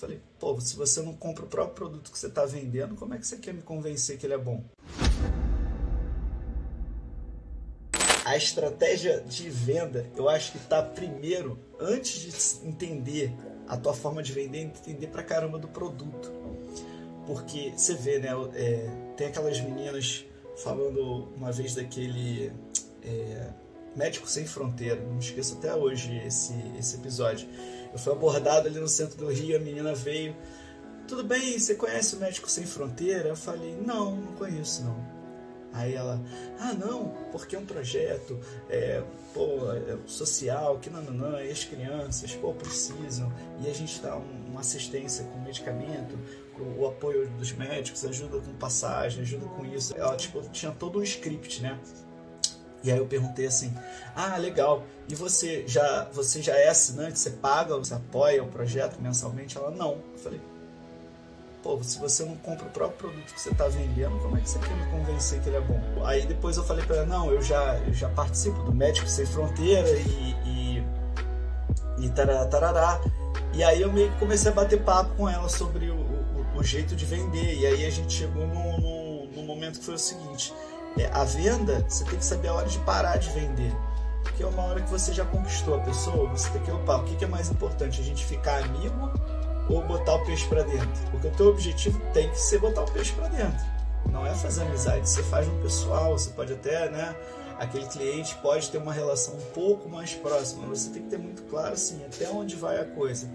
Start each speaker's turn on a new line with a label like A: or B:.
A: falei, pô, se você não compra o próprio produto que você está vendendo, como é que você quer me convencer que ele é bom? A estratégia de venda, eu acho que está primeiro, antes de entender a tua forma de vender, entender pra caramba do produto. Porque você vê, né? É, tem aquelas meninas falando uma vez daquele é, Médico Sem Fronteira, não esqueço até hoje esse, esse episódio. Eu fui abordado ali no centro do Rio, a menina veio. Tudo bem, você conhece o Médico Sem Fronteira? Eu falei, não, não conheço não. Aí ela, ah não, porque é um projeto é, pô, é social, que não, não, não, e as crianças pô, precisam, e a gente dá um, uma assistência com medicamento, com o apoio dos médicos, ajuda com passagem, ajuda com isso. Ela tipo, tinha todo um script, né? E aí eu perguntei assim: "Ah, legal. E você já você já é assinante? Você paga, você apoia o projeto mensalmente?" Ela: "Não". Eu falei: "Pô, se você não compra o próprio produto que você está vendendo, como é que você quer me convencer que ele é bom?" Aí depois eu falei para ela: "Não, eu já eu já participo do Médicos Sem Fronteira e e, e tarará, tarará. E aí eu meio que comecei a bater papo com ela sobre o, o, o jeito de vender. E aí a gente chegou no, no momento que foi o seguinte: é, a venda, você tem que saber a hora de parar de vender. Porque é uma hora que você já conquistou a pessoa, você tem que opar. O que é mais importante? A gente ficar amigo ou botar o peixe para dentro? Porque o teu objetivo tem que ser botar o peixe para dentro. Não é fazer amizade, você faz no pessoal, você pode até, né? Aquele cliente pode ter uma relação um pouco mais próxima, mas você tem que ter muito claro assim, até onde vai a coisa.